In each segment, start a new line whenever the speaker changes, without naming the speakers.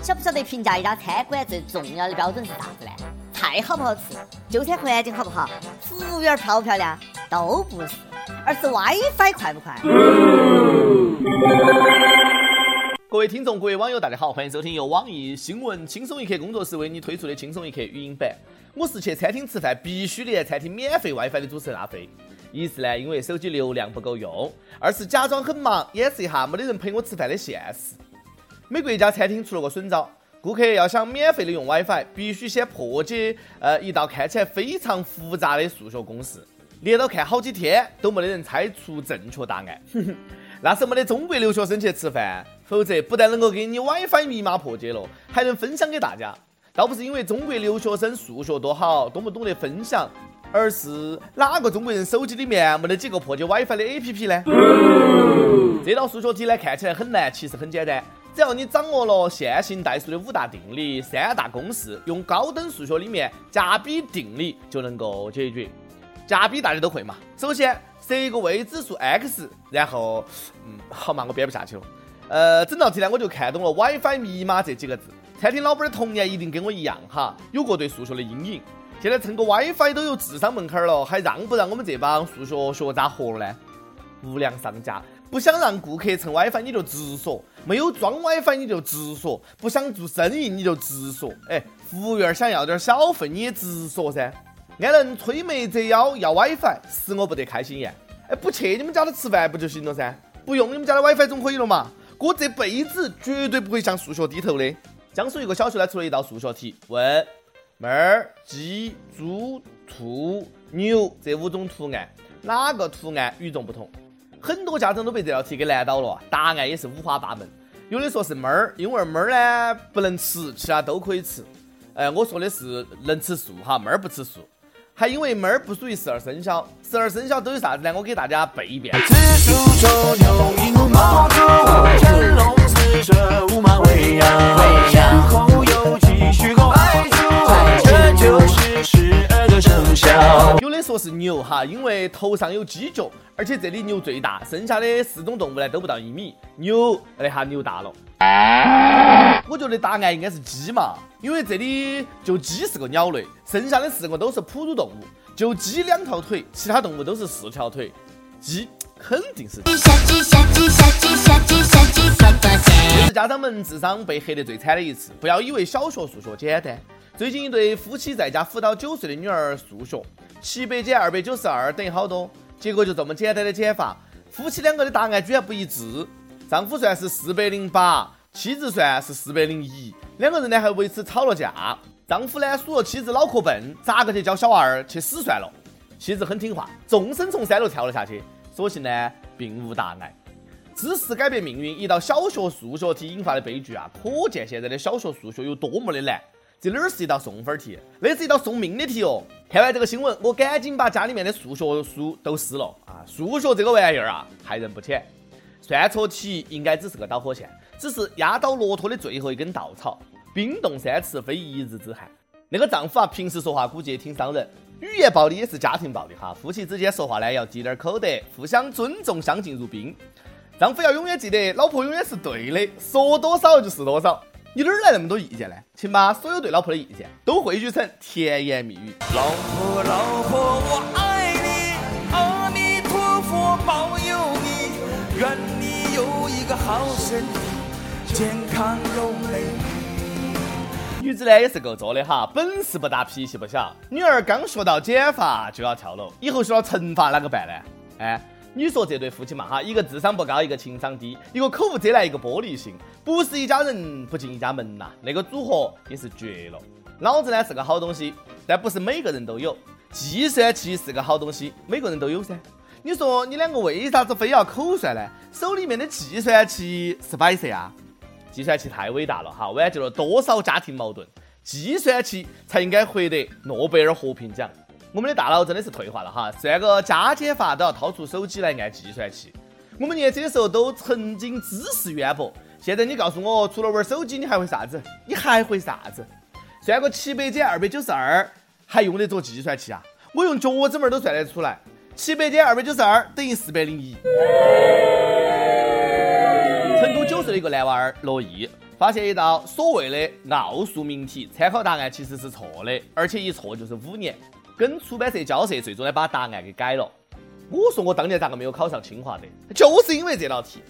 晓不晓得评价一家餐馆最重要的标准是啥子呢？菜好不好吃，就餐环境好不好，服务员漂不漂亮，都不是，而是 WiFi 快不快。
各位听众，各位网友，大家好，欢迎收听由网易新闻轻松一刻工作室为你推出的轻松一刻语音版。我是去餐厅吃饭必须连餐厅免费 WiFi 的主持人阿飞。一是呢，因为手机流量不够用；二是假装很忙，掩饰一下没得人陪我吃饭的现实。美国一家餐厅出了个损招，顾客要想免费的用 WiFi，必须先破解呃一道看起来非常复杂的数学公式，连到看好几天都没得人猜出正确答案。那是没得中国留学生去吃饭，否则不但能够给你 WiFi 密码破解了，还能分享给大家。倒不是因为中国留学生数学多好，多么懂得分享，而是哪个中国人手机里面没得几个破解 WiFi 的 APP 呢？这道数学题呢，看起来很难，其实很简单。只要你掌握了线性代数的五大定理、三大公式，用高等数学里面加比定理就能够解决。加比大家都会嘛？首先设一个未知数 x，然后，嗯，好嘛，我编不下去了。呃，整道题呢，我就看懂了 WiFi 密码这几个字。餐厅老板的童年一定跟我一样哈，有过对数学的阴影。现在蹭个 WiFi 都有智商门槛了，还让不让我们这帮数学学渣活了呢？无良商家。不想让顾客蹭 WiFi，你就直说；没有装 WiFi，你就直说；不想做生意，你就直说。哎，服务员想要点小费，你也直说噻。安能吹眉折腰要 WiFi，使我不得开心呀！哎，不去你们家的吃饭不就行了噻？不用你们家的 WiFi 总可以了嘛？我这辈子绝对不会向数学低头的。江苏一个小学呢出了一道数学题，问猫、鸡、猪、兔、牛这五种图案，哪个图案与众不同？很多家长都被这道题给难倒了，答案也是五花八门。有的说是猫儿，因为猫儿呢不能吃，其他都可以吃。哎，我说的是能吃素哈，猫儿不吃素。还因为猫儿不属于十二生肖，十二生肖都有啥子呢？我给大家背一遍。说是牛哈，因为头上有鸡脚。而且这里牛最大，剩下的四种动物呢都不到一米，牛那哈牛大了。我觉得答案应该是鸡嘛，因为这里就鸡是个鸟类，剩下的四个都是哺乳动物，就鸡两条腿，其他动物都是四条腿，鸡肯定是鸡。这是家长们智商被黑得最惨的一次，不要以为小学数学简单。最近一对夫妻在家辅导九岁的女儿数学，七百减二百九十二等于好多？结果就这么简单的减法，夫妻两个的答案居然不一致。丈夫算是四百零八，妻子算是四百零一，两个人呢还为此吵了架。丈夫呢数了妻子脑壳笨，咋个去教小娃儿去死算了？妻子很听话，纵身从三楼跳了下去。所幸呢并无大碍。知识改变命运，一道小学数学题引发的悲剧啊，可见现在的小学数学有多么的难。这哪儿是一道送分题，那是一道送命的题哦！看完这个新闻，我赶紧把家里面的数学书都撕了啊！数学这个玩意儿啊，害人不浅。算错题应该只是个导火线，只是压倒骆驼的最后一根稻草。冰冻三尺，非一日之寒。那个丈夫啊，平时说话估计也挺伤人，语言暴力也是家庭暴力哈。夫妻之间说话呢，要积点口德，互相尊重，相敬如宾。丈夫要永远记得，老婆永远是对的，说多少就是多少。你哪儿来那么多意见呢？请把所有对老婆的意见都汇聚成甜言蜜语。老婆，老婆，我爱你，阿弥陀佛保佑你，愿你有一个好身体，健康又美丽。女子呢也是够作的哈，本事不大，脾气不小。女儿刚学到减法就要跳楼，以后学到乘法哪个办呢？哎。你说这对夫妻嘛哈，一个智商不高，一个情商低，一个口无遮拦，一个玻璃心，不是一家人不进一家门呐，那个组合也是绝了。脑子呢是个好东西，但不是每个人都有。计算器是个好东西，每个人都有噻。你说你两个为啥子非要口算呢？手里面的计算器是摆设啊？计算器太伟大了哈，挽救了多少家庭矛盾？计算器才应该获得诺贝尔和平奖。我们的大脑真的是退化了哈，算个加减法都要掏出手机来按计算器。我们年轻的时候都曾经知识渊博，现在你告诉我，除了玩手机，你还会啥子？你还会啥子？算个七百减二百九十二，还用得着计算器啊？我用脚趾门都算得出来，七百减二百九十二等于四百零一。成都九岁的一个男娃儿罗毅。发现一道所谓的奥数命题，参考答案其实是错的，而且一错就是五年。跟出版社交涉，最终呢把答案给改了。我说我当年咋个没有考上清华的？就是因为这道题，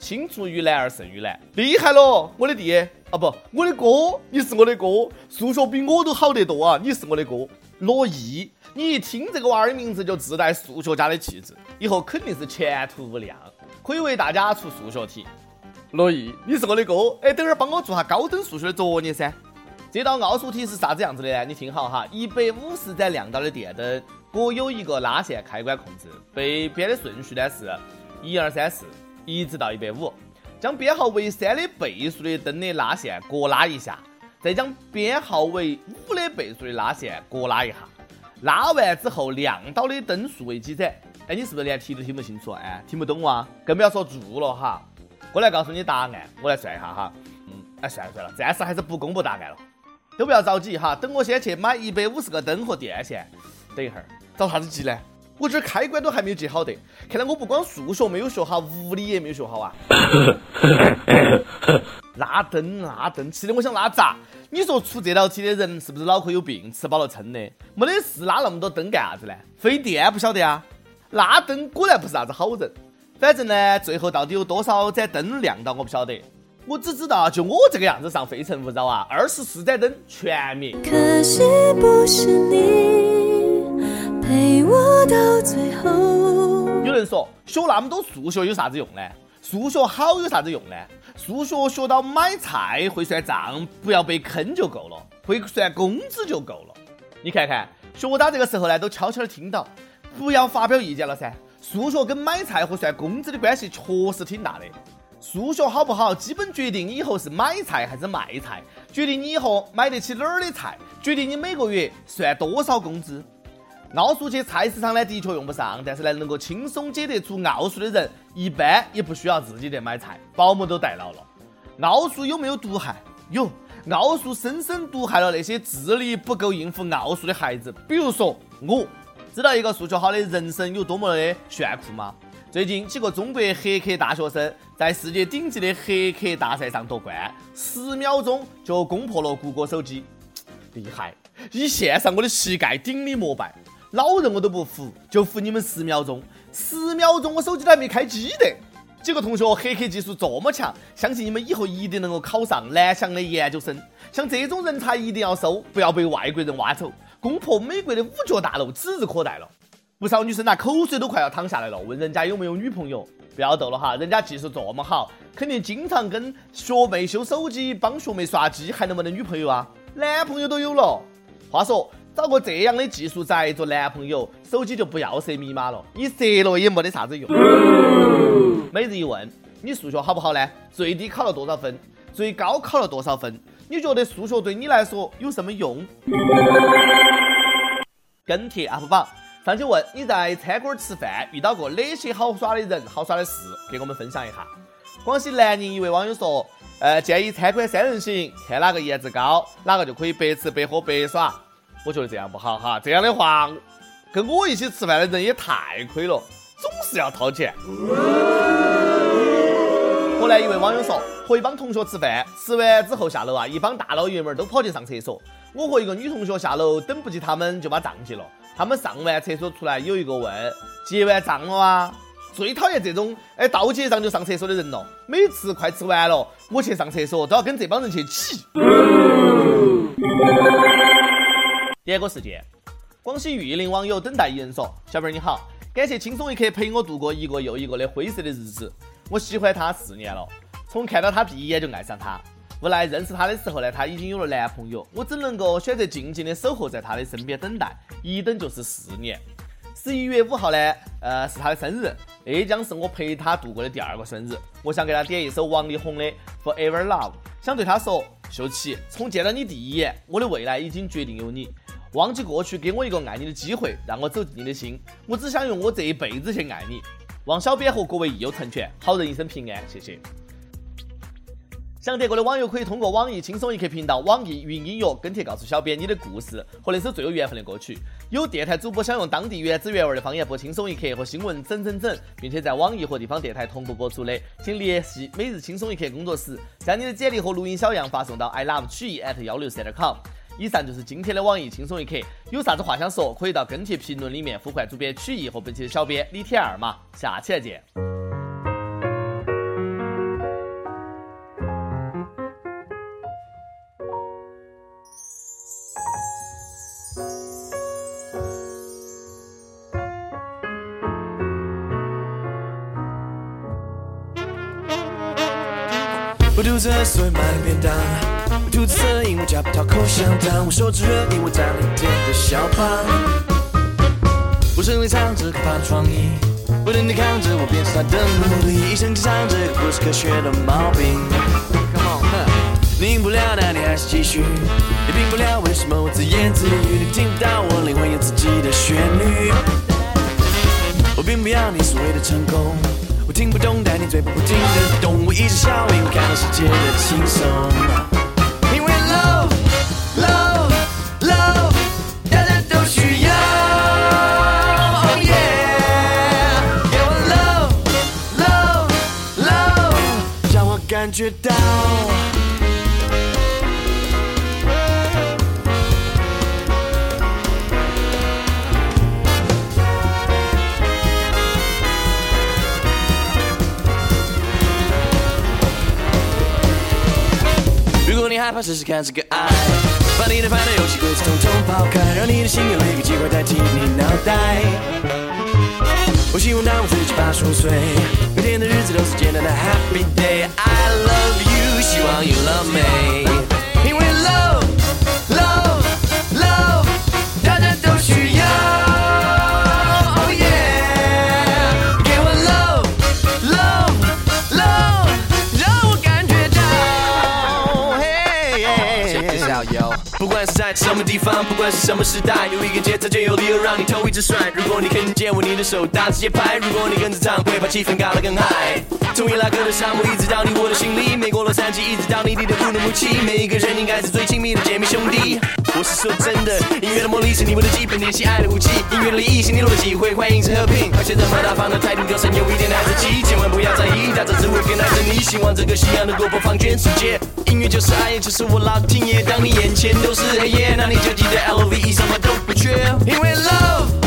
青出于蓝而胜于蓝，厉害了，我的弟啊不，我的哥，你是我的哥，数学比我都好得多啊，你是我的哥，罗毅，你一听这个娃儿的名字就自带数学家的气质，以后肯定是前途无量，可以为大家出数学题。罗毅，你是我的哥，哎，等会儿帮我做下高等数学的作业噻。这道奥数题是啥子样子的呢？你听好哈，一百五十盏亮到的电灯。各有一个拉线开关控制，被编的顺序呢是一二三四，一直到一百五。将编号为三的倍数的灯的拉线各拉一下，再将编号为五的倍数的拉线各拉一下。拉完之后，亮到的灯数为几盏？哎，你是不是连题都听不清楚？哎，听不懂啊？更不要说注了哈。我来告诉你答案，我来算一下哈。嗯，哎，算了算了，暂时还是不公布答案了。都不要着急哈，等我先去买一百五十个灯和电线。等一会儿。着啥子急呢？我这开关都还没有接好的，看来我不光数学没有学好，物理也没有学好啊！拉 灯拉灯，气得我想拉闸。你说出这道题的人是不是脑壳有病？吃饱了撑的，没得事拉那么多灯干啥子呢？费电不晓得啊！拉灯果然不是啥子好人。反正呢，最后到底有多少盏灯亮到我不晓得，我只知道就我这个样子上《非诚勿扰》啊，二十四盏灯全灭。可惜不是你。陪我到最后。有人说学那么多数学有啥子用呢？数学好有啥子用呢？数学学到买菜会算账，不要被坑就够了；会算工资就够了。你看看，学到这个时候呢，都悄悄的听到，不要发表意见了噻。数学跟买菜和算工资的关系确实挺大的。数学好不好，基本决定你以后是买菜还是卖菜，决定你以后买得起哪儿的菜，决定你每个月算多少工资。奥数去菜市场呢，的确用不上，但是呢，能够轻松解得出奥数的人，一般也不需要自己去买菜，保姆都代劳了。奥数有没有毒害？有，奥数深深毒害了那些智力不够应付奥数的孩子。比如说我，知道一个数学好的人生有多么的炫酷吗？最近几个中国黑客大学生在世界顶级的黑客大赛上夺冠，十秒钟就攻破了谷歌手机，厉害！以线上我的膝盖顶礼膜拜。老人我都不服，就服你们十秒钟。十秒钟我手机都还没开机的。几个同学黑客技术这么强，相信你们以后一定能够考上蓝翔的研究生。像这种人才一定要收，不要被外国人挖走。攻破美国的五角大楼指日可待了。不少女生拿口水都快要淌下来了，问人家有没有女朋友。不要逗了哈，人家技术这么好，肯定经常跟学妹修手机，帮学妹刷机，还能不能女朋友啊？男朋友都有了。话说。找个这样的技术宅做男朋友，手机就不要设密码了，你设了也没得啥子用。每日一问，你数学好不好呢？最低考了多少分？最高考了多少分？你觉得数学对你来说有什么用？跟帖 UP 榜，上去问你在餐馆吃饭遇到过哪些好耍的人、好耍的事，给我们分享一下。广西南宁一位网友说，呃，建议餐馆三人行，看哪个颜值高，哪个就可以白吃白喝白耍。我觉得这样不好哈，这样的话，跟我一起吃饭的人也太亏了，总是要掏钱。河南一位网友说，和一帮同学吃饭，吃完之后下楼啊，一帮大老爷们都跑去上厕所。我和一个女同学下楼，等不及他们就把账结了。他们上完厕所出来，有一个问：结完账了啊？最讨厌这种哎到结账就上厕所的人了。每次快吃完了，我去上厕所都要跟这帮人去挤。第二个事件，广西玉林网友等待一人说：“小妹儿你好，感谢轻松一刻陪我度过一个又一个的灰色的日子。我喜欢他四年了，从看到他第一眼就爱上他。无奈认识他的时候呢，他已经有了男朋友，我只能够选择静静的守候在他的身边等待，一等就是四年。十一月五号呢，呃，是他的生日，这将是我陪他度过的第二个生日。我想给他点一首王力宏的《Forever Love》，想对他说：秀琪，从见到你第一眼，我的未来已经决定有你。”忘记过去，给我一个爱你的机会，让我走进你的心。我只想用我这一辈子去爱你。望小编和各位益友成全，好人一生平安。谢谢。想得过的网友可以通过网易轻松一刻频道、网易云音乐跟帖告诉小编你的故事和那首最有缘分的歌曲。有电台主播想用当地原汁原味的方言播轻松一刻和新闻整整整，并且在网易和地方电台同步播出的，请联系每日轻松一刻工作室，将你的简历和录音小样发送到 i love 曲艺 at 幺六三点 com。以上就是今天的网易轻松一刻，有啥子话想说，可以到跟帖评论里面呼唤主编曲艺和本期的小编李天二嘛。下期再见。
便当。我肚子饿，因为夹不到口香糖。我手指热，因为长了一点的小胖。我身里藏着可怕的创意，我等你看着，我便是他的奴隶。一生只唱这个不是科学的毛病。Come on，你赢不了，那你还是继续。你赢不了，为什么我自言自语？你听不到我灵魂有自己的旋律。我并不要你所谓的成功。听不懂，但你嘴巴不停的动。我一直笑，因为看到世界的轻松。因为 love love love，大家都需要。Oh yeah，给我 love love love，让我感觉到。害怕，试试看这个爱，把你的烦恼、游戏规则统统抛开，让你的心有一个机会代替你脑袋。我希望当我自己八十五岁，每天的日子都是简单的 Happy Day。I love you，希望 you love me。因为 love love 在什么地方，不管是什么时代，有一个节奏就有理由让你头一直甩。如果你肯借我你的手，打着节拍；如果你跟着唱，会把气氛搞得更嗨。从伊拉克的沙漠一直到你我的心里，美国洛杉矶一直到你你的乌鲁木齐，每一个人应该是最亲密的姐妹兄弟。我是说真的，音乐的魔力是你们的基本，联系爱的武器。音乐的意义是你逻辑，会欢迎是和平。而且这么大方的态度，就算有一点孩子气，千万不要在意，大家只会更爱着你。希望这个夕阳能够播放全世界。音乐就是爱，就是我老天爷。当你眼前都是黑夜，那你就记得 L V E 什么都不缺，因为 love。